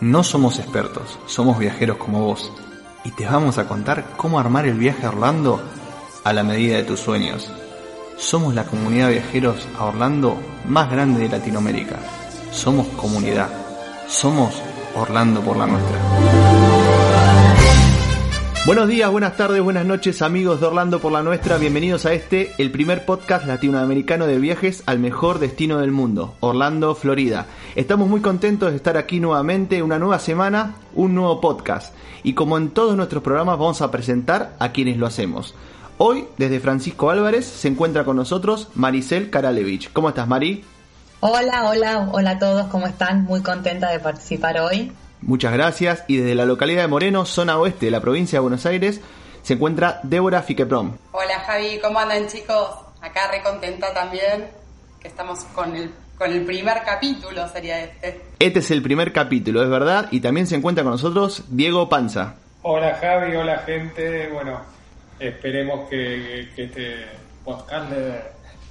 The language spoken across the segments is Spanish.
No somos expertos, somos viajeros como vos y te vamos a contar cómo armar el viaje a Orlando a la medida de tus sueños. Somos la comunidad de viajeros a Orlando más grande de Latinoamérica. Somos comunidad. Somos Orlando por la nuestra. Buenos días, buenas tardes, buenas noches amigos de Orlando por la nuestra. Bienvenidos a este, el primer podcast latinoamericano de viajes al mejor destino del mundo, Orlando, Florida. Estamos muy contentos de estar aquí nuevamente, una nueva semana, un nuevo podcast. Y como en todos nuestros programas vamos a presentar a quienes lo hacemos. Hoy, desde Francisco Álvarez, se encuentra con nosotros Maricel Karalevich. ¿Cómo estás, Mari? Hola, hola, hola a todos, ¿cómo están? Muy contenta de participar hoy. Muchas gracias. Y desde la localidad de Moreno, zona oeste de la provincia de Buenos Aires, se encuentra Débora Fiqueprom. Hola Javi, ¿cómo andan chicos? Acá re contenta también, que estamos con el, con el primer capítulo, sería este. Este es el primer capítulo, es verdad. Y también se encuentra con nosotros Diego Panza. Hola Javi, hola gente. Bueno, esperemos que, que este podcast les,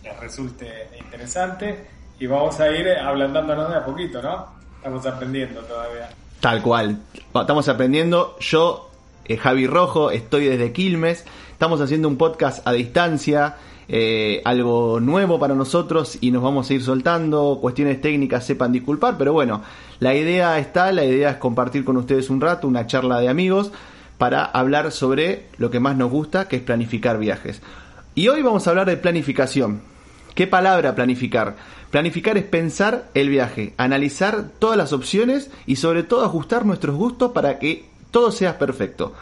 les resulte interesante y vamos a ir ablandándonos de a poquito, ¿no? Estamos aprendiendo todavía. Tal cual. Estamos aprendiendo. Yo, eh, Javi Rojo, estoy desde Quilmes. Estamos haciendo un podcast a distancia. eh, algo nuevo para nosotros y nos vamos a ir soltando. Cuestiones técnicas sepan disculpar, pero bueno, la idea está, la idea es compartir con ustedes un rato, una charla de amigos, para hablar sobre lo que más nos gusta, que es planificar viajes. Y hoy vamos a hablar de planificación. ¿Qué palabra planificar? Planificar es pensar el viaje, analizar todas las opciones y sobre todo ajustar nuestros gustos para que todo sea perfecto.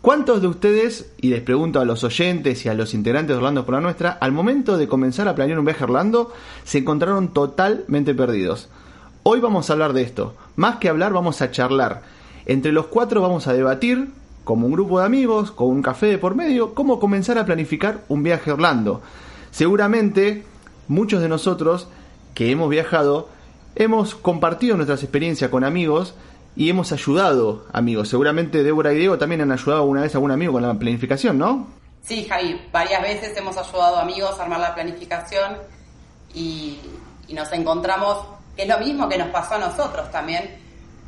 ¿Cuántos de ustedes, y les pregunto a los oyentes y a los integrantes de Orlando por la nuestra, al momento de comenzar a planear un viaje Orlando, se encontraron totalmente perdidos? Hoy vamos a hablar de esto. Más que hablar, vamos a charlar. Entre los cuatro vamos a debatir, como un grupo de amigos, con un café de por medio, cómo comenzar a planificar un viaje Orlando. Seguramente muchos de nosotros que hemos viajado hemos compartido nuestras experiencias con amigos y hemos ayudado amigos. Seguramente Débora y Diego también han ayudado alguna vez a algún amigo con la planificación, ¿no? Sí, Javi, varias veces hemos ayudado a amigos a armar la planificación y, y nos encontramos, que es lo mismo que nos pasó a nosotros también,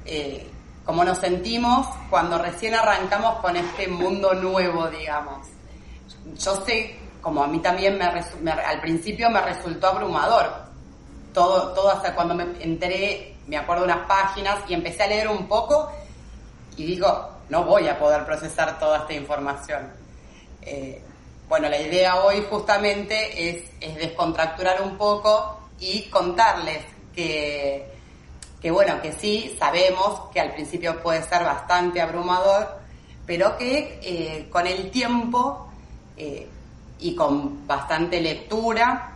eh, como nos sentimos cuando recién arrancamos con este mundo nuevo, digamos. Yo sé, como a mí también al principio me resultó abrumador, todo, todo hasta cuando me enteré, me acuerdo unas páginas y empecé a leer un poco y digo, no voy a poder procesar toda esta información. Eh, bueno, la idea hoy justamente es, es descontracturar un poco y contarles que, que, bueno, que sí, sabemos que al principio puede ser bastante abrumador, pero que eh, con el tiempo eh, y con bastante lectura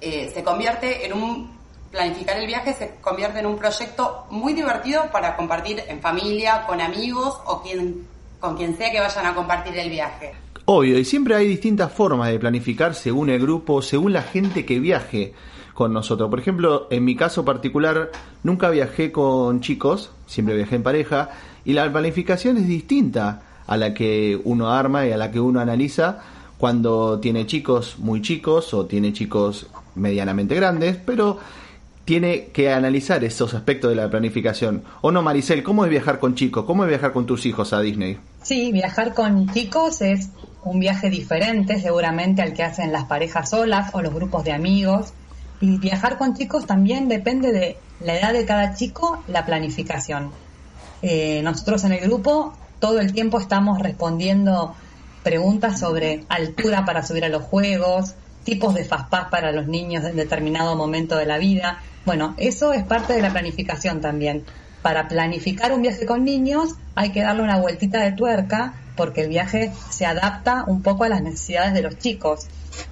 eh, se convierte en un planificar el viaje se convierte en un proyecto muy divertido para compartir en familia, con amigos o quien, con quien sea que vayan a compartir el viaje. Obvio, y siempre hay distintas formas de planificar según el grupo, según la gente que viaje con nosotros. Por ejemplo, en mi caso particular, nunca viajé con chicos, siempre viajé en pareja, y la planificación es distinta a la que uno arma y a la que uno analiza cuando tiene chicos muy chicos o tiene chicos medianamente grandes, pero tiene que analizar esos aspectos de la planificación. ¿O no, Maricel? ¿Cómo es viajar con chicos? ¿Cómo es viajar con tus hijos a Disney? Sí, viajar con chicos es un viaje diferente seguramente al que hacen las parejas solas o los grupos de amigos. Y viajar con chicos también depende de la edad de cada chico, la planificación. Eh, nosotros en el grupo todo el tiempo estamos respondiendo preguntas sobre altura para subir a los juegos, tipos de fastpass para los niños en determinado momento de la vida. Bueno, eso es parte de la planificación también. Para planificar un viaje con niños hay que darle una vueltita de tuerca porque el viaje se adapta un poco a las necesidades de los chicos.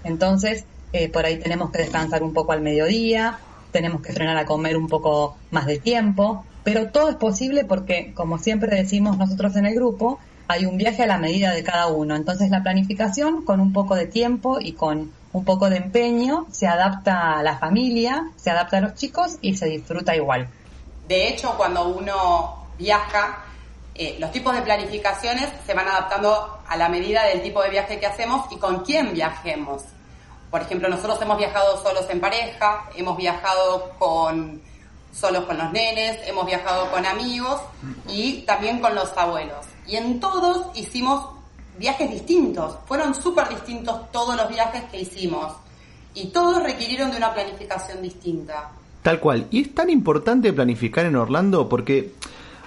Entonces, eh, por ahí tenemos que descansar un poco al mediodía, tenemos que frenar a comer un poco más de tiempo, pero todo es posible porque, como siempre decimos nosotros en el grupo, hay un viaje a la medida de cada uno. Entonces la planificación con un poco de tiempo y con un poco de empeño se adapta a la familia, se adapta a los chicos y se disfruta igual. De hecho, cuando uno viaja, eh, los tipos de planificaciones se van adaptando a la medida del tipo de viaje que hacemos y con quién viajemos. Por ejemplo, nosotros hemos viajado solos en pareja, hemos viajado con solos con los nenes, hemos viajado con amigos y también con los abuelos. Y en todos hicimos viajes distintos, fueron súper distintos todos los viajes que hicimos y todos requirieron de una planificación distinta. Tal cual. Y es tan importante planificar en Orlando porque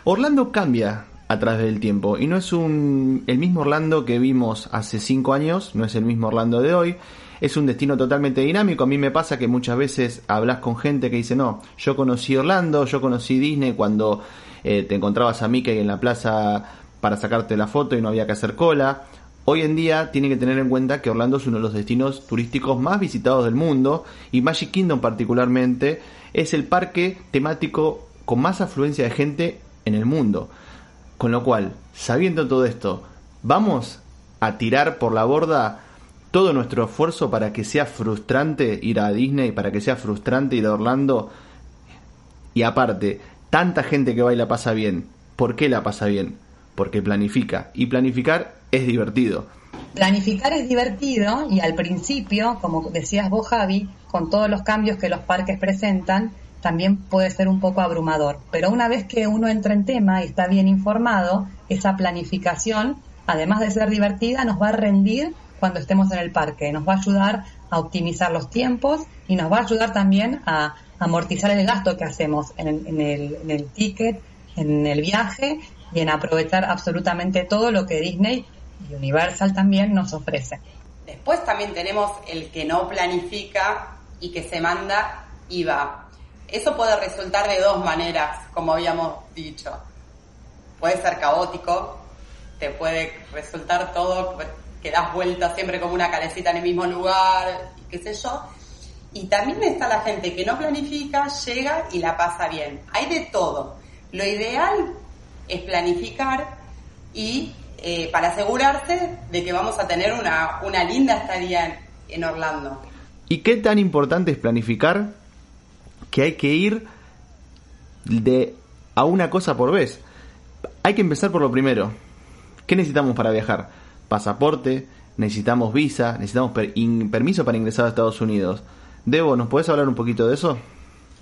Orlando cambia a través del tiempo y no es un, el mismo Orlando que vimos hace cinco años, no es el mismo Orlando de hoy es un destino totalmente dinámico. A mí me pasa que muchas veces hablas con gente que dice, no, yo conocí Orlando, yo conocí Disney cuando eh, te encontrabas a Mickey en la plaza para sacarte la foto y no había que hacer cola. Hoy en día tiene que tener en cuenta que Orlando es uno de los destinos turísticos más visitados del mundo y Magic Kingdom particularmente es el parque temático con más afluencia de gente en el mundo. Con lo cual, sabiendo todo esto, vamos a tirar por la borda todo nuestro esfuerzo para que sea frustrante ir a Disney, para que sea frustrante ir a Orlando. Y aparte, tanta gente que va y la pasa bien. ¿Por qué la pasa bien? Porque planifica. Y planificar es divertido. Planificar es divertido y al principio, como decías vos Javi, con todos los cambios que los parques presentan, también puede ser un poco abrumador. Pero una vez que uno entra en tema y está bien informado, esa planificación, además de ser divertida, nos va a rendir cuando estemos en el parque. Nos va a ayudar a optimizar los tiempos y nos va a ayudar también a amortizar el gasto que hacemos en el, en el, ticket, en el viaje y en aprovechar absolutamente todo lo que Disney y Universal también nos ofrece. Después también tenemos el que no planifica y que se manda y va. Eso puede resultar de dos maneras, como habíamos dicho. Puede ser caótico, te puede resultar todo que das vueltas siempre como una calecita en el mismo lugar, qué sé yo. Y también está la gente que no planifica, llega y la pasa bien. Hay de todo. Lo ideal es planificar y eh, para asegurarse de que vamos a tener una, una linda estadía en, Orlando. ¿Y qué tan importante es planificar que hay que ir de a una cosa por vez? Hay que empezar por lo primero. ¿Qué necesitamos para viajar? pasaporte, necesitamos visa, necesitamos permiso para ingresar a Estados Unidos. Debo, ¿nos puedes hablar un poquito de eso?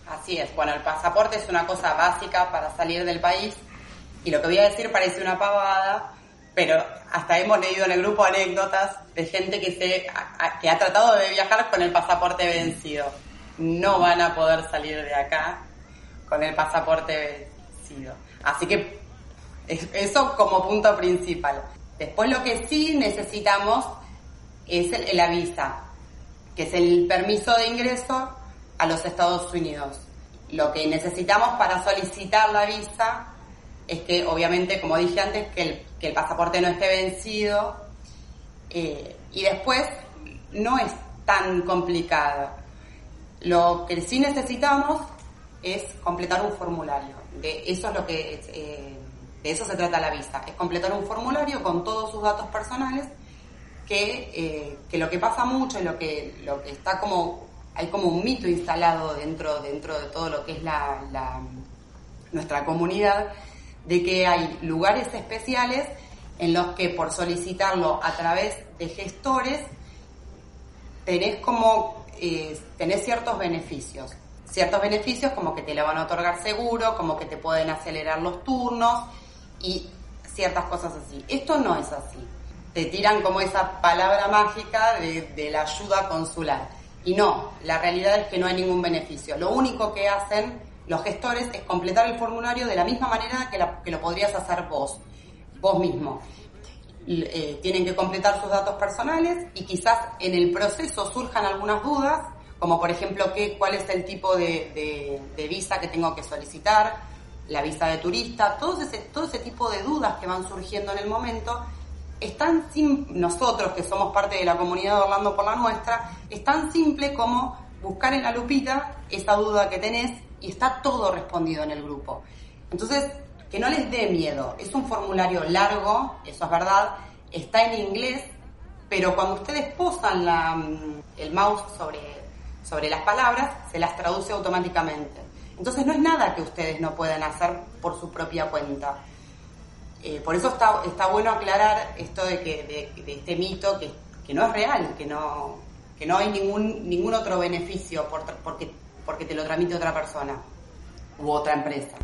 Así es, bueno, el pasaporte es una cosa básica para salir del país y lo que voy a decir parece una pavada, pero hasta hemos leído en el grupo anécdotas de gente que, se, que ha tratado de viajar con el pasaporte vencido. No van a poder salir de acá con el pasaporte vencido. Así que eso como punto principal. Después lo que sí necesitamos es la visa, que es el permiso de ingreso a los Estados Unidos. Lo que necesitamos para solicitar la visa es que, obviamente, como dije antes, que el, pasaporte no esté vencido. Eh, y después no es tan complicado. Lo que sí necesitamos es completar un formulario. De eso es lo que eh, de eso se trata la visa, es completar un formulario con todos sus datos personales que, eh, que lo que pasa mucho y lo que, lo que está como, hay como un mito instalado dentro, dentro de todo lo que es la, la, nuestra comunidad, de que hay lugares especiales en los que por solicitarlo a través de gestores tenés como eh, tenés ciertos beneficios. Ciertos beneficios como que te la van a otorgar seguro, como que te pueden acelerar los turnos, y ciertas cosas así. Esto no es así. Te tiran como esa palabra mágica de, la ayuda consular. Y no, la realidad es que no hay ningún beneficio. Lo único que hacen los gestores es completar el formulario de la misma manera que, lo podrías hacer vos, vos mismo. Eh, tienen que completar sus datos personales y quizás en el proceso surjan algunas dudas, como por ejemplo qué, cuál es el tipo de, de visa que tengo que solicitar, la visa de turista, todo ese, todo ese tipo de dudas que van surgiendo en el momento, están sin nosotros que somos parte de la comunidad de Orlando por la nuestra, es tan simple como buscar en la lupita esa duda que tenés y está todo respondido en el grupo. Entonces, que no les dé miedo. Es un formulario largo, eso es verdad, está en inglés, pero cuando ustedes posan mm, el mouse sobre, sobre las palabras, se las traduce automáticamente. Entonces no es nada que ustedes no puedan hacer por su propia cuenta. Eh, por eso está, está bueno aclarar esto de que de, este mito que, que, no es real, que no, que no hay ningún, ningún otro beneficio por, porque, porque te lo tramite otra persona u otra empresa.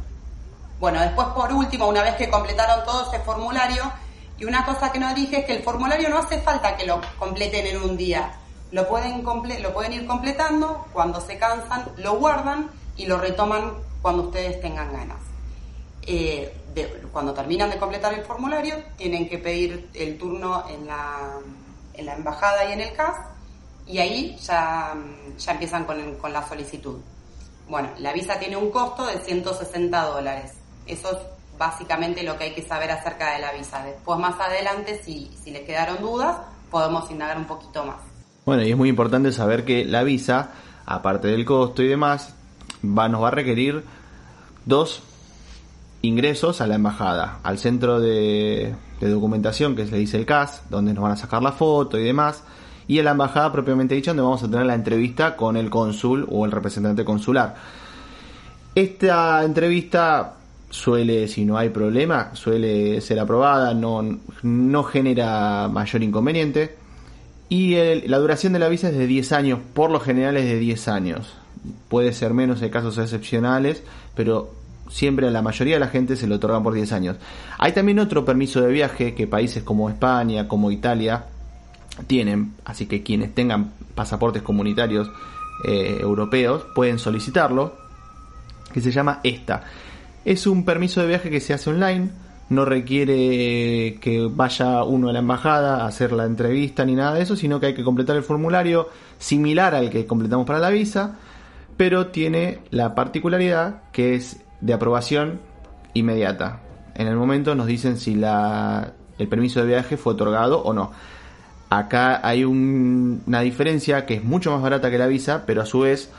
Bueno, después por último, una vez que completaron todo ese formulario, y una cosa que no dije es que el formulario no hace falta que lo completen en un día. Lo pueden, lo pueden ir completando, cuando se cansan, lo guardan y lo retoman cuando ustedes tengan ganas. Eh, cuando terminan de completar el formulario, tienen que pedir el turno en la, en la embajada y en el CAS, y ahí ya, ya empiezan con, con la solicitud. Bueno, la visa tiene un costo de 160 dólares. Eso es básicamente lo que hay que saber acerca de la visa. Después, más adelante, si, si les quedaron dudas, podemos indagar un poquito más. Bueno, y es muy importante saber que la visa, aparte del costo y demás, va, nos va a requerir dos ingresos a la embajada, al centro de, documentación que se dice el CAS, donde nos van a sacar la foto y demás, y a la embajada propiamente dicha, donde vamos a tener la entrevista con el cónsul o el representante consular. Esta entrevista suele, si no hay problema, suele ser aprobada, no, no genera mayor inconveniente. Y la duración de la visa es de 10 años, por lo general es de 10 años. Puede ser menos en casos excepcionales, pero siempre a la mayoría de la gente se lo otorgan por 10 años. Hay también otro permiso de viaje que países como España, como Italia, tienen, así que quienes tengan pasaportes comunitarios eh, europeos pueden solicitarlo, que se llama ESTA. Es un permiso de viaje que se hace online, no requiere que vaya uno a la embajada a hacer la entrevista ni nada de eso, sino que hay que completar el formulario similar al que completamos para la visa, pero tiene la particularidad que es de aprobación inmediata. En el momento nos dicen si la, el permiso de viaje fue otorgado o no. Acá hay una diferencia que es mucho más barata que la visa, pero a su vez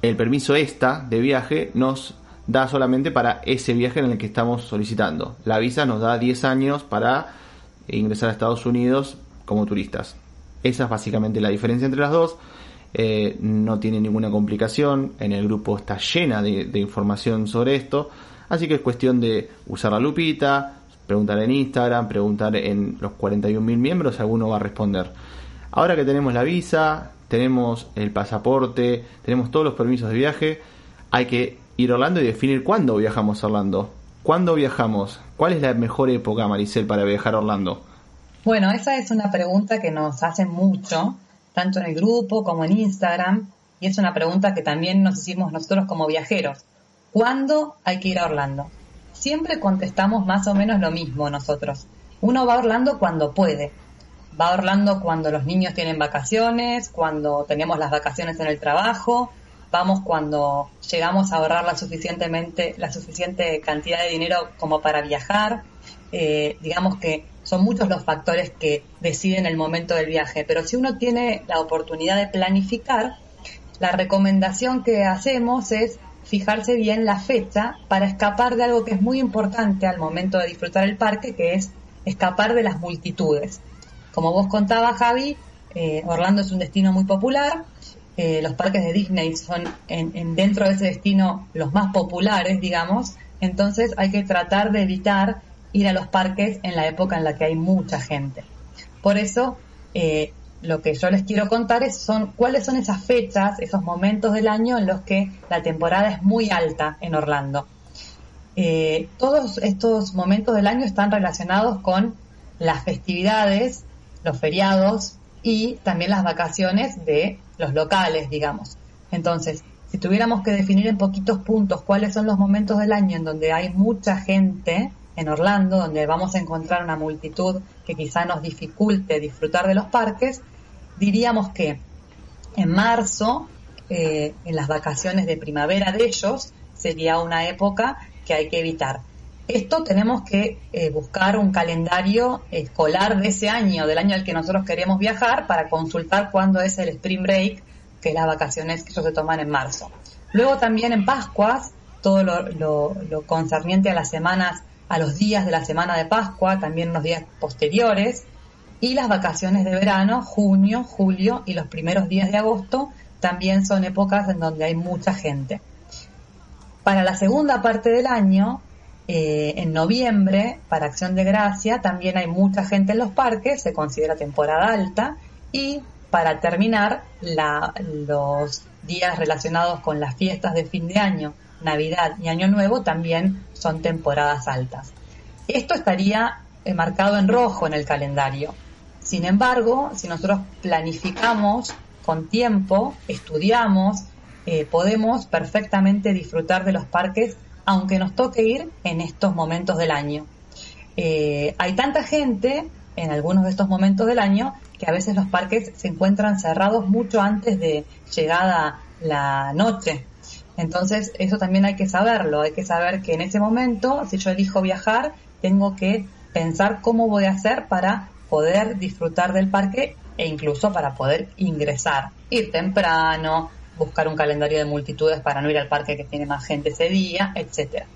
el permiso esta de viaje nos da solamente para ese viaje en el que estamos solicitando. La visa nos da 10 años para ingresar a Estados Unidos como turistas. Esa es básicamente la diferencia entre las dos. Eh, no tiene ninguna complicación. En el grupo está llena de, información sobre esto. Así que es cuestión de usar la lupita, preguntar en Instagram, preguntar en los 41.000 miembros, alguno va a responder. Ahora que tenemos la visa, tenemos el pasaporte, tenemos todos los permisos de viaje, hay que ir a Orlando y definir cuándo viajamos a Orlando. ¿Cuándo viajamos? ¿Cuál es la mejor época, Maricel, para viajar a Orlando? Bueno, esa es una pregunta que nos hacen mucho, tanto en el grupo como en Instagram, y es una pregunta que también nos hicimos nosotros como viajeros. ¿Cuándo hay que ir a Orlando? Siempre contestamos más o menos lo mismo nosotros. Uno va Orlando cuando puede. Va Orlando cuando los niños tienen vacaciones, cuando tenemos las vacaciones en el trabajo, vamos cuando llegamos a ahorrar la suficientemente la suficiente cantidad de dinero como para viajar eh, digamos que son muchos los factores que deciden el momento del viaje pero si uno tiene la oportunidad de planificar la recomendación que hacemos es fijarse bien la fecha para escapar de algo que es muy importante al momento de disfrutar el parque que es escapar de las multitudes como vos contabas Javi eh, Orlando es un destino muy popular eh, los parques de Disney son en, dentro de ese destino los más populares, digamos, entonces hay que tratar de evitar ir a los parques en la época en la que hay mucha gente. Por eso, eh, lo que yo les quiero contar es son cuáles son esas fechas, esos momentos del año en los que la temporada es muy alta en Orlando. Eh, todos estos momentos del año están relacionados con las festividades, los feriados y también las vacaciones de los locales, digamos. Entonces, si tuviéramos que definir en poquitos puntos cuáles son los momentos del año en donde hay mucha gente en Orlando, donde vamos a encontrar una multitud que quizá nos dificulte disfrutar de los parques, diríamos que en marzo, eh, en las vacaciones de primavera de ellos, sería una época que hay que evitar. Esto tenemos que eh, buscar un calendario escolar de ese año, del año al que nosotros queremos viajar, para consultar cuándo es el spring break que las vacaciones que ellos se toman en marzo. Luego también en Pascuas, todo lo, lo concerniente a las semanas, a los días de la semana de Pascua, también los días posteriores, y las vacaciones de verano, junio, julio y los primeros días de agosto, también son épocas en donde hay mucha gente. Para la segunda parte del año, eh, en noviembre, para Acción de Gracia, también hay mucha gente en los parques, se considera temporada alta, y para terminar, los días relacionados con las fiestas de fin de año, Navidad y Año Nuevo también son temporadas altas. Esto estaría eh, marcado en rojo en el calendario. Sin embargo, si nosotros planificamos con tiempo, estudiamos, eh, podemos perfectamente disfrutar de los parques aunque nos toque ir en estos momentos del año. Eh, hay tanta gente en algunos de estos momentos del año que a veces los parques se encuentran cerrados mucho antes de llegada la noche. Entonces eso también hay que saberlo, hay que saber que en ese momento, si yo elijo viajar, tengo que pensar cómo voy a hacer para poder disfrutar del parque e incluso para poder ingresar, ir temprano, buscar un calendario de multitudes para no ir al parque que tiene más gente ese día, etcétera.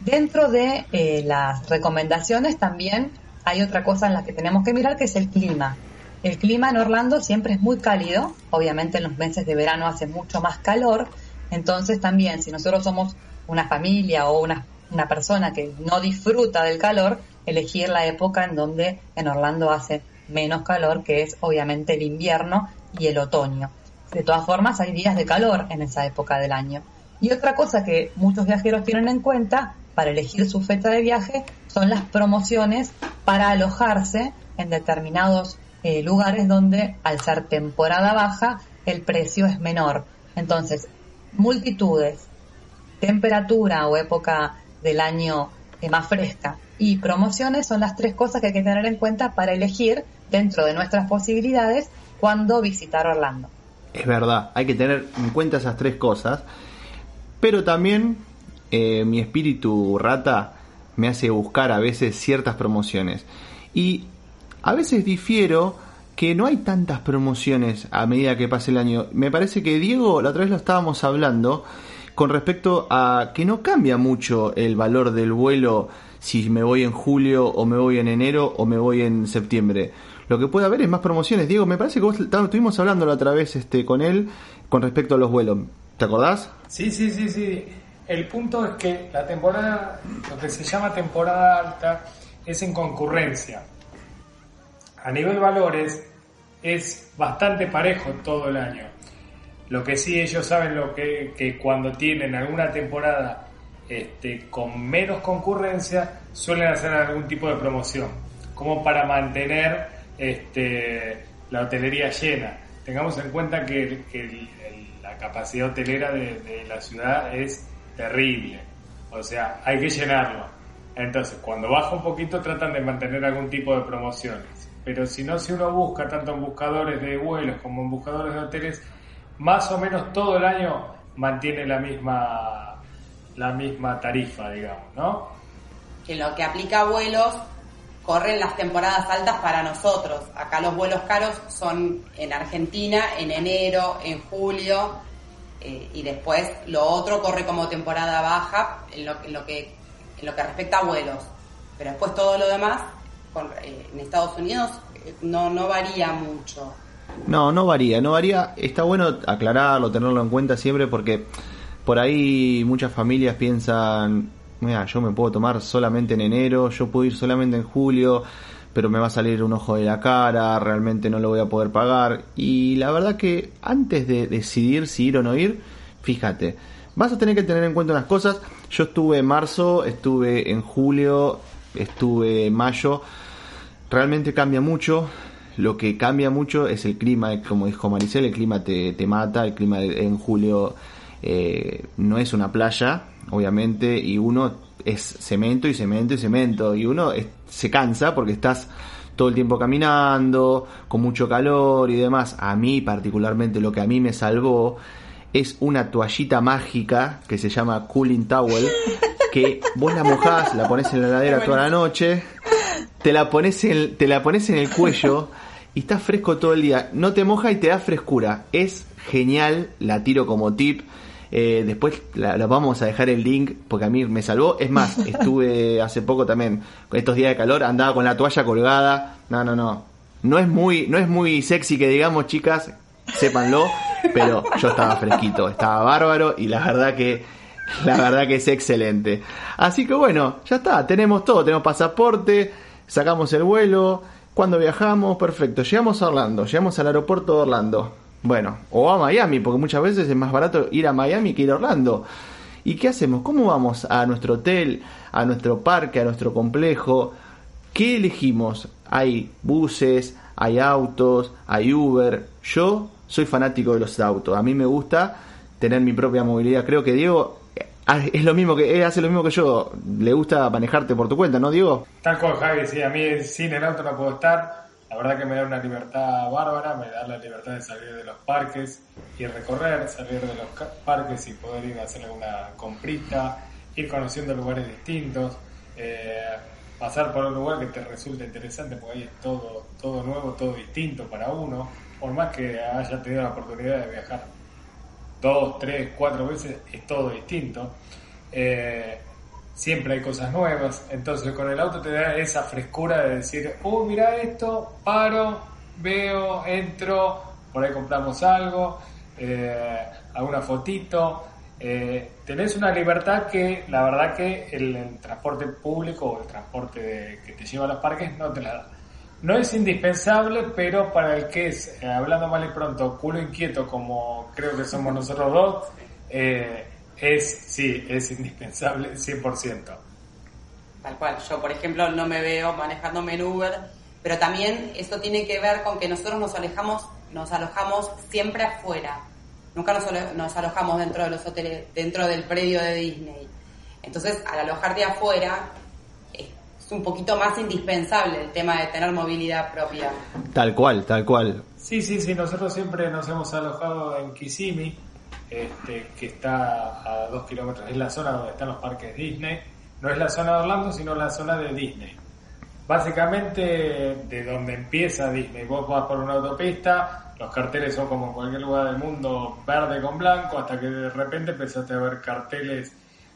Dentro de eh, las recomendaciones también hay otra cosa en la que tenemos que mirar que es el clima. El clima en Orlando siempre es muy cálido, obviamente en los meses de verano hace mucho más calor, entonces también si nosotros somos una familia o una, una persona que no disfruta del calor, elegir la época en donde en Orlando hace menos calor, que es obviamente el invierno y el otoño. De todas formas, hay días de calor en esa época del año. Y otra cosa que muchos viajeros tienen en cuenta para elegir su fecha de viaje son las promociones para alojarse en determinados eh, lugares donde al ser temporada baja el precio es menor. Entonces, multitudes, temperatura o época del año eh, más fresca y promociones son las tres cosas que hay que tener en cuenta para elegir dentro de nuestras posibilidades cuando visitar Orlando. Es verdad, hay que tener en cuenta esas tres cosas, pero también eh, mi espíritu rata me hace buscar a veces ciertas promociones. Y a veces difiero que no hay tantas promociones a medida que pase el año. Me parece que Diego, la otra vez lo estábamos hablando, con respecto a que no cambia mucho el valor del vuelo si me voy en julio o me voy en enero o me voy en septiembre. Lo que puede haber es más promociones. Diego, me parece que vos estuvimos hablando la otra vez este, con él con respecto a los vuelos. ¿Te acordás? Sí, sí, sí, sí. El punto es que la temporada, lo que se llama temporada alta, es en concurrencia. A nivel valores es bastante parejo todo el año. Lo que sí ellos saben lo que, que cuando tienen alguna temporada este, con menos concurrencia suelen hacer algún tipo de promoción, como para mantener este, la hotelería llena. Tengamos en cuenta que, la capacidad hotelera de, la ciudad es terrible, o sea, hay que llenarlo. Entonces, cuando baja un poquito tratan de mantener algún tipo de promociones. Pero si no, si uno busca tanto en buscadores de vuelos como en buscadores de hoteles, más o menos todo el año mantiene la misma la misma tarifa, digamos, ¿no? Que lo que aplica a vuelos corren las temporadas altas para nosotros. Acá los vuelos caros son en Argentina, en enero, en julio, eh, y después lo otro corre como temporada baja en lo, en lo, que, en lo que respecta a vuelos. Pero después todo lo demás, eh, en Estados Unidos, eh, no, no varía mucho. No, no varía, no varía. Está bueno aclararlo, tenerlo en cuenta siempre porque por ahí muchas familias piensan, mira, yo me puedo tomar solamente en enero, yo puedo ir solamente en julio, pero me va a salir un ojo de la cara, realmente no lo voy a poder pagar. Y la verdad que antes de decidir si ir o no ir, fíjate, vas a tener que tener en cuenta unas cosas. Yo estuve en marzo, estuve en julio, estuve en mayo. Realmente cambia mucho. Lo que cambia mucho es el clima, como dijo Maricel, el clima te, te mata, el clima en julio eh, no es una playa, obviamente, y uno es cemento y cemento y cemento, y uno se cansa porque estás todo el tiempo caminando, con mucho calor y demás. A mí particularmente lo que a mí me salvó es una toallita mágica que se llama Cooling Towel, que vos la mojás, la pones en la heladera toda la noche, te la pones en, te la pones en el cuello y está fresco todo el día. No te moja y te da frescura. Es genial, la tiro como tip. Eh, después la, la vamos a dejar el link porque a mí me salvó. Es más, estuve hace poco también con estos días de calor, andaba con la toalla colgada. No, no, no. No es muy, no es muy sexy que digamos, chicas, sépanlo, pero yo estaba fresquito, estaba bárbaro y la verdad que la verdad que es excelente. Así que bueno, ya está, tenemos todo, tenemos pasaporte, sacamos el vuelo, cuando viajamos, perfecto, llegamos a Orlando, llegamos al aeropuerto de Orlando. Bueno, o a Miami, porque muchas veces es más barato ir a Miami que ir a Orlando. ¿Y qué hacemos? ¿Cómo vamos a nuestro hotel, a nuestro parque, a nuestro complejo? ¿Qué elegimos? Hay buses, hay autos, hay Uber. Yo soy fanático de los autos. A mí me gusta tener mi propia movilidad. Creo que Diego es lo mismo que él hace lo mismo que yo. Le gusta manejarte por tu cuenta, ¿no, Diego? Tal cual, Javi. Sí, a mí sin el auto no puedo estar. La verdad que me da una libertad bárbara, me da la libertad de salir de los parques y recorrer, salir de los parques y poder ir a hacer alguna comprita, ir conociendo lugares distintos, eh, pasar por un lugar que te resulte interesante, porque ahí es todo, todo nuevo, todo distinto para uno, por más que haya tenido la oportunidad de viajar dos, tres, cuatro veces, es todo distinto. Eh, siempre hay cosas nuevas, entonces con el auto te da esa frescura de decir, oh, mira esto, paro, veo, entro, por ahí compramos algo, eh, alguna fotito, eh, tenés una libertad que la verdad que el, transporte público o el transporte que te lleva a los parques no te la da. No es indispensable, pero para el que es, eh, hablando mal y pronto, culo inquieto como creo que somos nosotros dos, eh, es, sí, es indispensable 100%. Tal cual, yo por ejemplo no me veo manejándome en Uber, pero también esto tiene que ver con que nosotros nos alejamos, nos alojamos siempre afuera Nunca nos, alojamos dentro de los hoteles, dentro del predio de Disney. Entonces, al alojarte afuera, es un poquito más indispensable el tema de tener movilidad propia. Tal cual, tal cual. Sí, sí, sí, nosotros siempre nos hemos alojado en Kissimmee, este, que está a dos kilómetros, es la zona donde están los parques Disney. No es la zona de Orlando, sino la zona de Disney. Básicamente, de donde empieza Disney, vos vas por una autopista, los carteles son como en cualquier lugar del mundo verde con blanco, hasta que de repente empezaste a ver carteles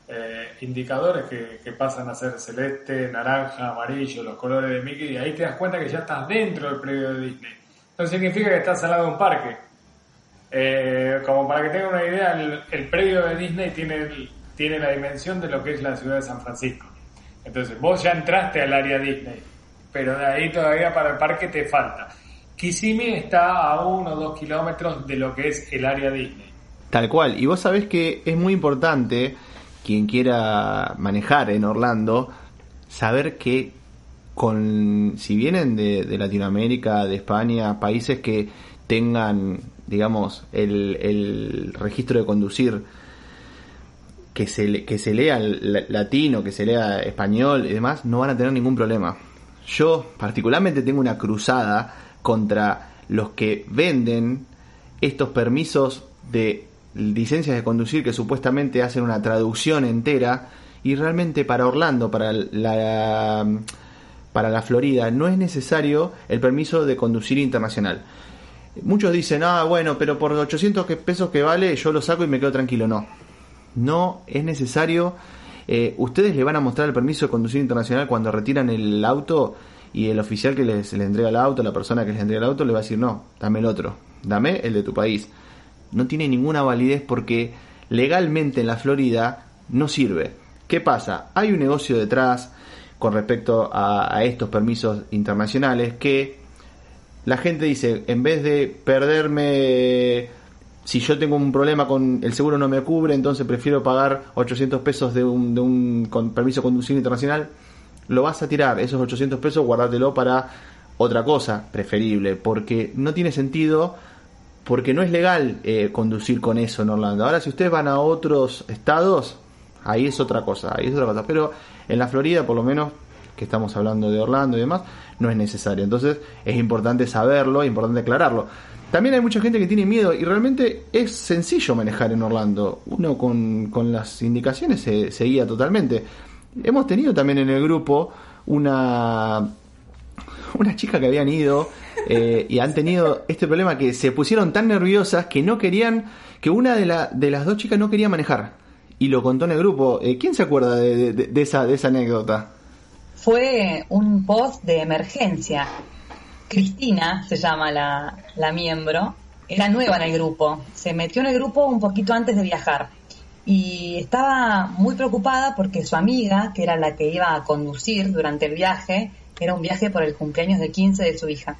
eh, indicadores que, pasan a ser celeste, naranja, amarillo, los colores de Mickey, y ahí te das cuenta que ya estás dentro del predio de Disney. No significa que estás al lado de un parque. Eh, como para que tengan una idea, el, predio de Disney tiene, tiene la dimensión de lo que es la ciudad de San Francisco. Entonces, vos ya entraste al área Disney, pero de ahí todavía para el parque te falta. Kissimmee está a uno o dos kilómetros de lo que es el área Disney. Tal cual. Y vos sabés que es muy importante, quien quiera manejar en Orlando, saber que con si vienen de, Latinoamérica, de España, países que tengan, digamos, el, registro de conducir que se, que se lea latino, que se lea español y demás, no van a tener ningún problema. Yo particularmente tengo una cruzada contra los que venden estos permisos de licencias de conducir que supuestamente hacen una traducción entera y realmente para Orlando, para la, para la Florida, no es necesario el permiso de conducir internacional. Muchos dicen, ah, bueno, pero por 800 pesos que vale yo lo saco y me quedo tranquilo. No, no es necesario. Eh, ustedes le van a mostrar el permiso de conducir internacional cuando retiran el auto y el oficial que les, le entrega el auto, la persona que les entrega el auto, le va a decir, no, dame el otro, dame el de tu país. No tiene ninguna validez porque legalmente en la Florida no sirve. ¿Qué pasa? Hay un negocio detrás con respecto a, estos permisos internacionales que la gente dice, en vez de perderme si yo tengo un problema con el seguro no me cubre, entonces prefiero pagar 800 pesos de un, de un con permiso de conducir internacional lo vas a tirar, esos 800 pesos, guardátelo para otra cosa preferible, porque no tiene sentido, porque no es legal eh, conducir con eso en Orlando. Ahora, si ustedes van a otros estados, ahí es otra cosa, ahí es otra cosa, pero en la Florida, por lo menos, que estamos hablando de Orlando y demás, no es necesario. Entonces, es importante saberlo, es importante aclararlo. También hay mucha gente que tiene miedo y realmente es sencillo manejar en Orlando. Uno con, las indicaciones se, se guía totalmente. Hemos tenido también en el grupo una, una chica que habían ido eh, y han tenido este problema que se pusieron tan nerviosas que no querían, que una de, la, de las dos chicas no quería manejar. Y lo contó en el grupo. Eh, ¿Quién se acuerda de, de- esa, de esa anécdota? Fue un post de emergencia. Cristina se llama la, la miembro, era nueva en el grupo, se metió en el grupo un poquito antes de viajar y estaba muy preocupada porque su amiga, que era la que iba a conducir durante el viaje, era un viaje por el cumpleaños de 15 de su hija,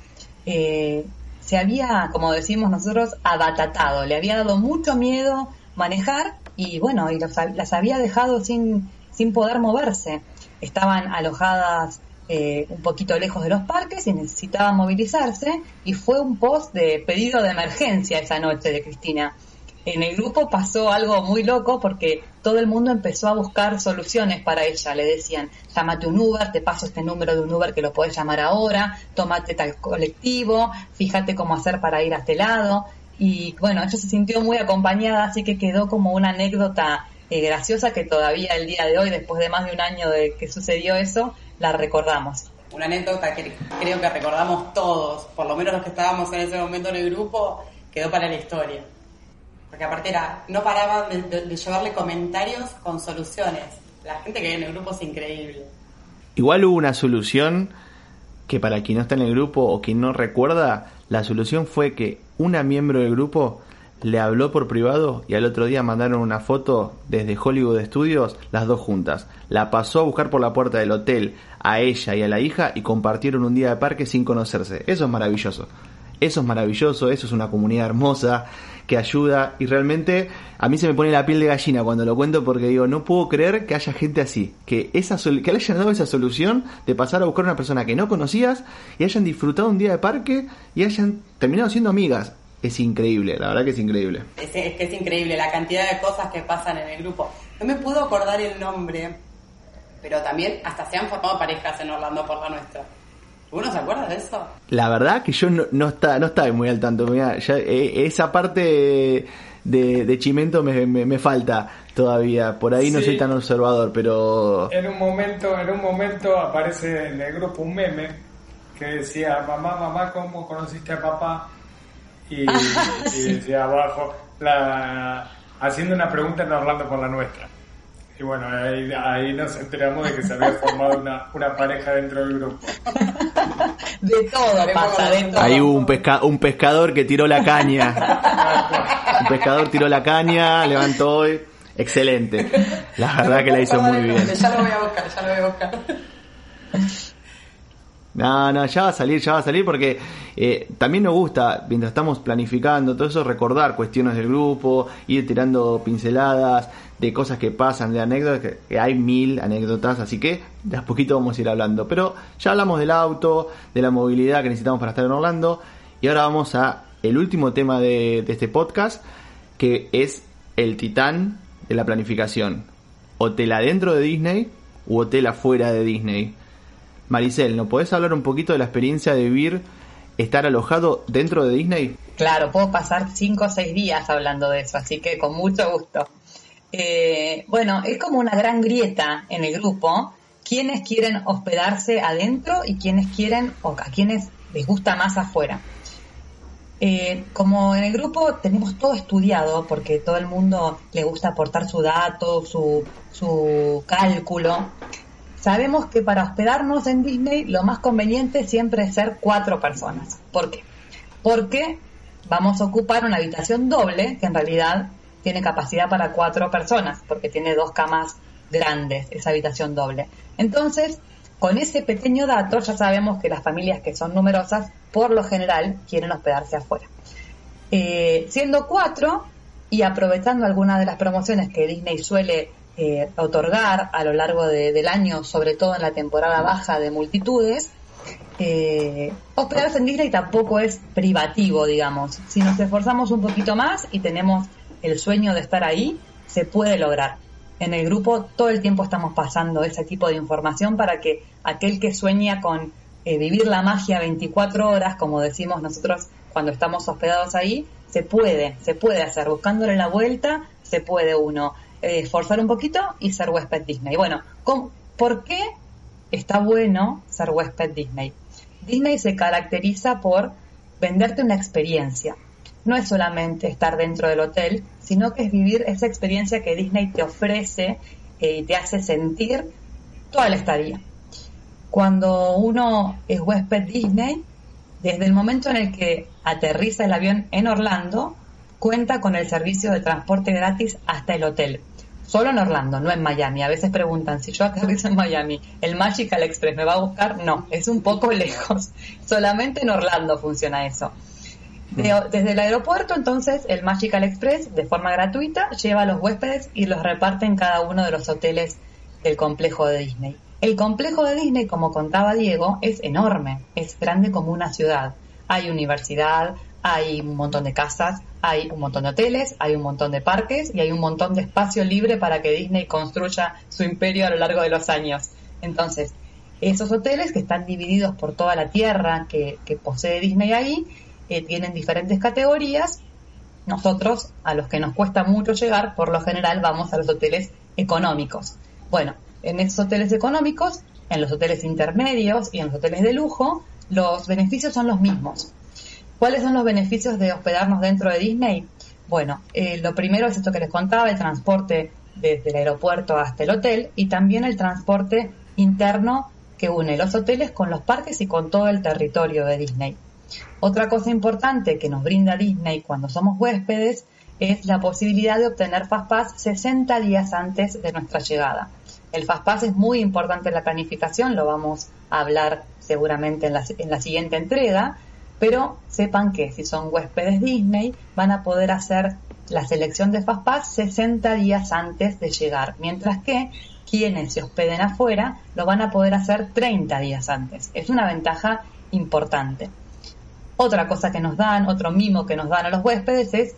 eh, se había, como decimos nosotros, abatatado, le había dado mucho miedo manejar y bueno, y los- las había dejado sin, sin poder moverse. Estaban alojadas eh, un poquito lejos de los parques y necesitaban movilizarse y fue un post de pedido de emergencia esa noche de Cristina. En el grupo pasó algo muy loco porque todo el mundo empezó a buscar soluciones para ella. Le decían, llámate un Uber, te paso este número de un Uber que lo podés llamar ahora, tómate tal colectivo, fíjate cómo hacer para ir a este lado. Y bueno, ella se sintió muy acompañada, así que quedó como una anécdota eh, graciosa que todavía el día de hoy, después de más de un año de que sucedió eso, la recordamos. Una anécdota que creo que recordamos todos, por lo menos los que estábamos en ese momento en el grupo, quedó para la historia. Porque aparte era, no paraban de, llevarle comentarios con soluciones. La gente que hay en el grupo es increíble. Igual hubo una solución que para quien no está en el grupo o quien no recuerda, la solución fue que una miembro del grupo le habló por privado y al otro día mandaron una foto desde Hollywood Studios, las dos juntas. La pasó a buscar por la puerta del hotel a ella y a la hija y compartieron un día de parque sin conocerse. Eso es maravilloso. Eso es maravilloso, eso es una comunidad hermosa que ayuda y realmente a mí se me pone la piel de gallina cuando lo cuento porque digo, no puedo creer que haya gente así, que esa que le hayan dado esa solución de pasar a buscar una persona que no conocías y hayan disfrutado un día de parque y hayan terminado siendo amigas. Es increíble, la verdad que es increíble. Es, es que es increíble la cantidad de cosas que pasan en el grupo. No me puedo acordar el nombre, pero también hasta se han formado parejas en Orlando por la nuestra. ¿Uno se acuerda de eso? La verdad que yo no, no, está, no estaba muy al tanto. mirá, ya, eh, esa parte de, de Chimento me, me- me falta todavía. Por ahí no soy tan observador, pero... En un momento, en un momento aparece en el grupo un meme que decía, mamá, mamá, ¿cómo conociste a papá? Y, y decía abajo, la, haciendo una pregunta en Orlando por la nuestra. Y bueno, ahí, ahí nos enteramos de que se había formado una, una pareja dentro del grupo. De todo pasa, de todo. Ahí hubo un, pesca, un pescador que tiró la caña. Un pescador tiró la caña, levantó y... Excelente. La verdad que la hizo muy bien. Ya lo voy a buscar, ya lo voy a buscar. No, no, ya va a salir, ya va a salir porque eh, también nos gusta, mientras estamos planificando todo eso, recordar cuestiones del grupo, ir tirando pinceladas de cosas que pasan, de anécdotas, que, hay mil anécdotas, así que de a poquito vamos a ir hablando. Pero ya hablamos del auto, de la movilidad que necesitamos para estar en Orlando, y ahora vamos a el último tema de, este podcast, que es el titán de la planificación. Hotel adentro de Disney u hotel afuera de Disney. Maricel, ¿no podés hablar un poquito de la experiencia de vivir, estar alojado dentro de Disney? Claro, puedo pasar cinco o seis días hablando de eso, así que con mucho gusto. Eh, bueno, es como una gran grieta en el grupo. Quienes quieren hospedarse adentro y quienes quieren, o a quienes les gusta más afuera. Eh, como en el grupo tenemos todo estudiado, porque todo el mundo le gusta aportar su dato, su, su cálculo, sabemos que para hospedarnos en Disney lo más conveniente siempre es ser cuatro personas. ¿Por qué? Porque vamos a ocupar una habitación doble, que en realidad tiene capacidad para cuatro personas, porque tiene dos camas grandes, esa habitación doble. Entonces, con ese pequeño dato ya sabemos que las familias que son numerosas, por lo general, quieren hospedarse afuera. Eh, siendo cuatro y aprovechando algunas de las promociones que Disney suele eh, otorgar a lo largo de- del año, sobre todo en la temporada baja de multitudes, eh, hospedarse en Disney tampoco es privativo, digamos. Si nos esforzamos un poquito más y tenemos el sueño de estar ahí, se puede lograr. En el grupo todo el tiempo estamos pasando ese tipo de información para que aquel que sueña con eh, vivir la magia 24 horas, como decimos nosotros cuando estamos hospedados ahí, se puede, se puede hacer. Buscándole la vuelta, se puede uno eh, esforzar un poquito y ser huésped Disney. Bueno, ¿cómo- ¿por qué está bueno ser huésped Disney? Disney se caracteriza por venderte una experiencia. No es solamente estar dentro del hotel, sino que es vivir esa experiencia que Disney te ofrece eh, y te hace sentir toda la estadía. Cuando uno es huésped Disney, desde el momento en el que aterriza el avión en Orlando, cuenta con el servicio de transporte gratis hasta el hotel. Solo en Orlando, no en Miami. A veces preguntan, si yo aterrizo en Miami, ¿el Magical Express me va a buscar? No, es un poco lejos. Solamente en Orlando funciona eso. Desde el aeropuerto, entonces, el Magical Express, de forma gratuita, lleva a los huéspedes y los reparte en cada uno de los hoteles del complejo de Disney. El complejo de Disney, como contaba Diego, es enorme, es grande como una ciudad. Hay universidad, hay un montón de casas, hay un montón de hoteles, hay un montón de parques y hay un montón de espacio libre para que Disney construya su imperio a lo largo de los años. Entonces, esos hoteles que están divididos por toda la tierra que, posee Disney ahí, eh, tienen diferentes categorías. Nosotros, a los que nos cuesta mucho llegar, por lo general vamos a los hoteles económicos. Bueno, en esos hoteles económicos, en los hoteles intermedios y en los hoteles de lujo, los beneficios son los mismos. ¿Cuáles son los beneficios de hospedarnos dentro de Disney? Bueno, eh, lo primero es esto que les contaba, el transporte desde el aeropuerto hasta el hotel y también el transporte interno que une los hoteles con los parques y con todo el territorio de Disney. Otra cosa importante que nos brinda Disney cuando somos huéspedes es la posibilidad de obtener Fastpass 60 días antes de nuestra llegada. El Fastpass es muy importante en la planificación, lo vamos a hablar seguramente en la, en la siguiente entrega, pero sepan que si son huéspedes Disney van a poder hacer la selección de Fastpass 60 días antes de llegar, mientras que quienes se hospeden afuera lo van a poder hacer 30 días antes. Es una ventaja importante. Otra cosa que nos dan, otro mimo que nos dan a los huéspedes es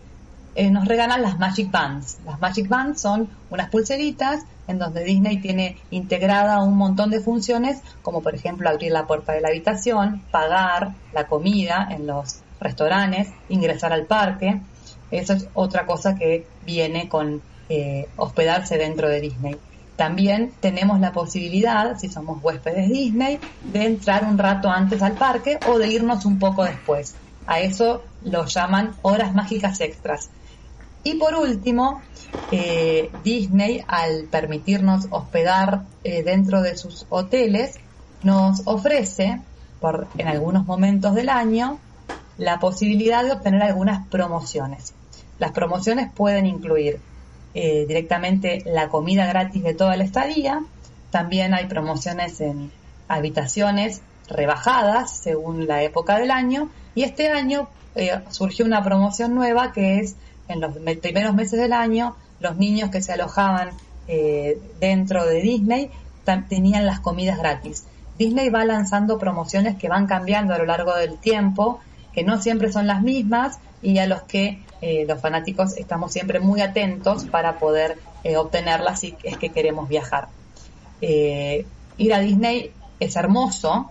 eh, nos regalan las Magic Bands. Las Magic Bands son unas pulseritas en donde Disney tiene integrada un montón de funciones, como por ejemplo abrir la puerta de la habitación, pagar la comida en los restaurantes, ingresar al parque. Eso es otra cosa que viene con eh, hospedarse dentro de Disney. También tenemos la posibilidad, si somos huéspedes Disney, de entrar un rato antes al parque o de irnos un poco después. A eso lo llaman horas mágicas extras. Y por último, eh, Disney, al permitirnos hospedar eh, dentro de sus hoteles, nos ofrece, por, en algunos momentos del año, la posibilidad de obtener algunas promociones. Las promociones pueden incluir eh, directamente la comida gratis de toda la estadía, también hay promociones en habitaciones rebajadas según la época del año y este año surgió una promoción nueva que es en los primeros meses del año, los niños que se alojaban eh, dentro de Disney tenían las comidas gratis. Disney va lanzando promociones que van cambiando a lo largo del tiempo, que no siempre son las mismas y a los que eh, los fanáticos estamos siempre muy atentos para poder eh, obtenerlas si es que queremos viajar. ir a Disney es hermoso,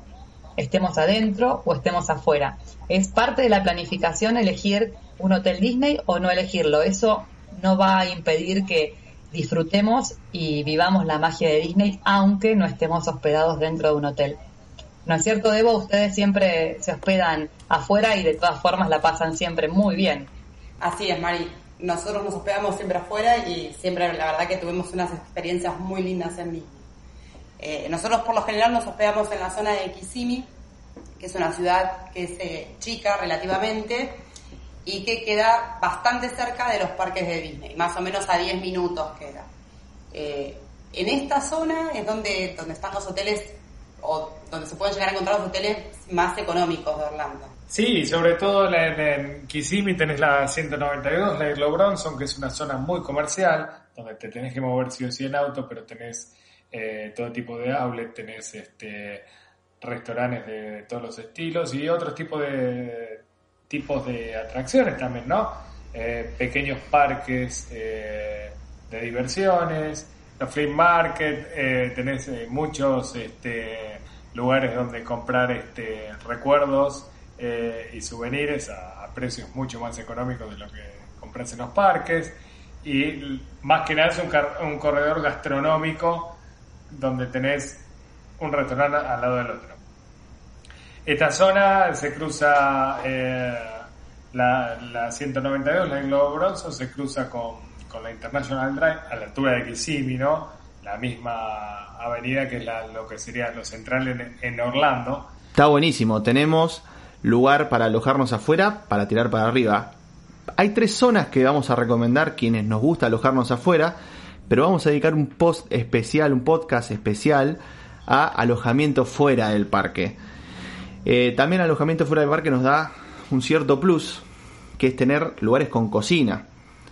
estemos adentro o estemos afuera. Es parte de la planificación elegir un hotel Disney o no elegirlo. Eso no va a impedir que disfrutemos y vivamos la magia de Disney aunque no estemos hospedados dentro de un hotel. ¿No es cierto, Debo? Ustedes siempre se hospedan afuera y de todas formas la pasan siempre muy bien. Así es, Mari. Nosotros nos hospedamos siempre afuera y siempre la verdad que tuvimos unas experiencias muy lindas en Disney. Eh, nosotros por lo general nos hospedamos en la zona de Kissimmee, que es una ciudad que es eh, chica relativamente, y que queda bastante cerca de los parques de Disney, más o menos a 10 minutos queda. Eh, en esta zona es donde, donde están los hoteles o donde se pueden llegar a encontrar los hoteles más económicos de Orlando. Sí, sobre todo en, Kissimmee tenés la 192, la Irlo Bronson, que es una zona muy comercial, donde te tenés que mover sí o sí en auto, pero tenés eh, todo tipo de outlet, tenés este, restaurantes de todos los estilos y otros tipos de tipos de atracciones también, ¿no? Eh, pequeños parques eh, de diversiones, los flea market, eh, tenés muchos este, lugares donde comprar este, recuerdos y souvenirs a, precios mucho más económicos de lo que compras en los parques y más que nada es un, un corredor gastronómico donde tenés un restaurante al lado del otro. esta zona se cruza eh, la, la 192, la Globo Bronzo, se cruza con, con la International Drive a la altura de Kissimmee, ¿no? La misma avenida que es la, lo que sería lo central en, en Orlando. Está buenísimo, tenemos lugar para alojarnos afuera, para tirar para arriba. Hay tres zonas que vamos a recomendar quienes nos gusta alojarnos afuera, pero vamos a dedicar un post especial, un podcast especial a alojamiento fuera del parque. Eh, también alojamiento fuera del parque nos da un cierto plus, que es tener lugares con cocina.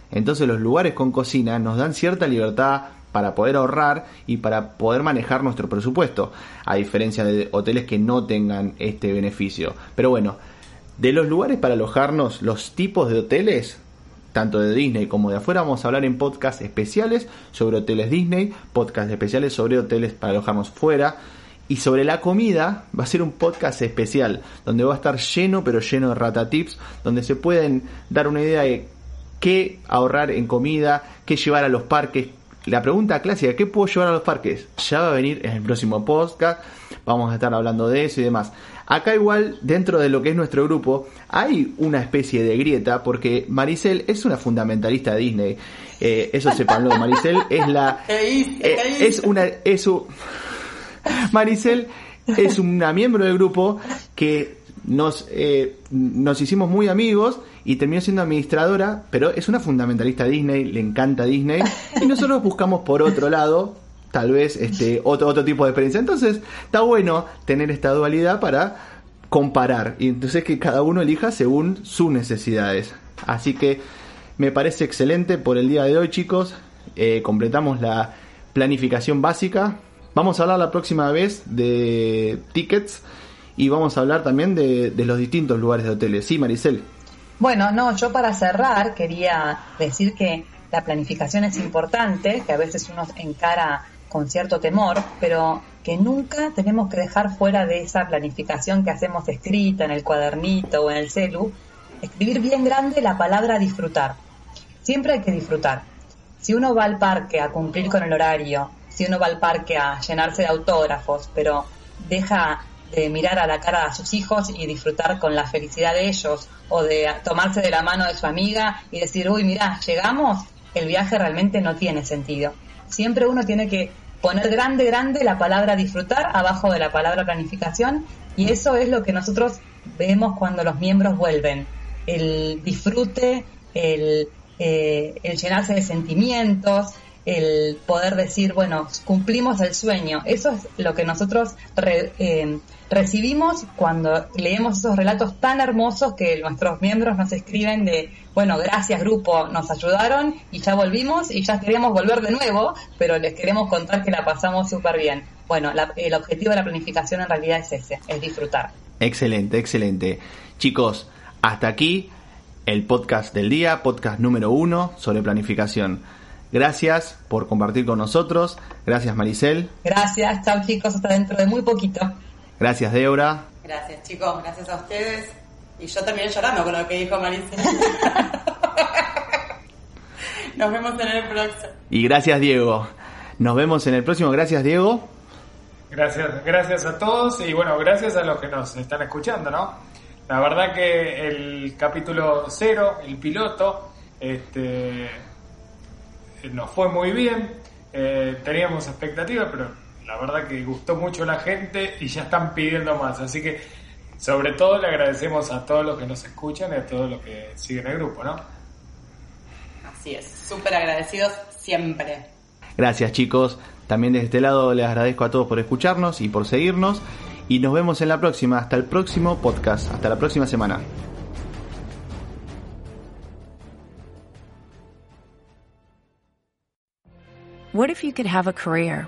Entonces los lugares con cocina nos dan cierta libertad para poder ahorrar y para poder manejar nuestro presupuesto, a diferencia de hoteles que no tengan este beneficio. Pero bueno, de los lugares para alojarnos, los tipos de hoteles, tanto de Disney como de afuera, vamos a hablar en podcasts especiales sobre hoteles Disney, podcasts especiales sobre hoteles para alojarnos fuera. Y sobre la comida va a ser un podcast especial, donde va a estar lleno, pero lleno de rata tips, donde se pueden dar una idea de qué ahorrar en comida, qué llevar a los parques. La pregunta clásica, ¿qué puedo llevar a los parques? Ya va a venir en el próximo podcast, vamos a estar hablando de eso y demás. Acá igual, dentro de lo que es nuestro grupo, hay una especie de grieta porque Maricel es una fundamentalista de Disney. Eh, eso sepanlo, Maricel es la... Eh, es una... Es un- Maricel es una miembro del grupo que nos, eh, nos hicimos muy amigos y terminó siendo administradora, pero es una fundamentalista Disney, le encanta Disney, y nosotros buscamos por otro lado, tal vez este otro, otro tipo de experiencia. Entonces, está bueno tener esta dualidad para comparar, y entonces que cada uno elija según sus necesidades. Así que me parece excelente por el día de hoy, chicos. Eh, completamos la planificación básica. Vamos a hablar la próxima vez de tickets y vamos a hablar también de, de los distintos lugares de hoteles. Sí, Maricel. Bueno, no, yo para cerrar quería decir que la planificación es importante, que a veces uno encara con cierto temor, pero que nunca tenemos que dejar fuera de esa planificación que hacemos escrita en el cuadernito o en el celu, escribir bien grande la palabra disfrutar. Siempre hay que disfrutar. Si uno va al parque a cumplir con el horario, si uno va al parque a llenarse de autógrafos, pero deja de mirar a la cara a sus hijos y disfrutar con la felicidad de ellos, o de tomarse de la mano de su amiga y decir, uy, mira, llegamos, el viaje realmente no tiene sentido. Siempre uno tiene que poner grande, grande la palabra disfrutar abajo de la palabra planificación y eso es lo que nosotros vemos cuando los miembros vuelven. El disfrute, el, eh, el llenarse de sentimientos, el poder decir, bueno, cumplimos el sueño. Eso es lo que nosotros re- eh, recibimos cuando leemos esos relatos tan hermosos que nuestros miembros nos escriben de, bueno, gracias grupo, nos ayudaron y ya volvimos y ya queremos volver de nuevo, pero les queremos contar que la pasamos súper bien. Bueno, la- el objetivo de la planificación en realidad es ese, es disfrutar. Excelente, excelente. Chicos, hasta aquí el podcast del día, podcast número uno sobre planificación. Gracias por compartir con nosotros. Gracias Maricel. Gracias, chao chicos, hasta dentro de muy poquito. Gracias Deura. Gracias chicos, gracias a ustedes. Y yo también llorando con lo que dijo Marisa. Nos vemos en el próximo. Y gracias Diego. Nos vemos en el próximo. Gracias Diego. Gracias, gracias a todos y bueno, gracias a los que nos están escuchando, ¿no? La verdad que el capítulo cero, el piloto, este, nos fue muy bien, eh, teníamos expectativas, pero la verdad que gustó mucho la gente y ya están pidiendo más, así que sobre todo le agradecemos a todos los que nos escuchan y a todos los que siguen el grupo, ¿no? Así es, súper agradecidos siempre. Gracias chicos. También desde este lado les agradezco a todos por escucharnos y por seguirnos. Y nos vemos en la próxima. Hasta el próximo podcast. Hasta la próxima semana. What if you could have a career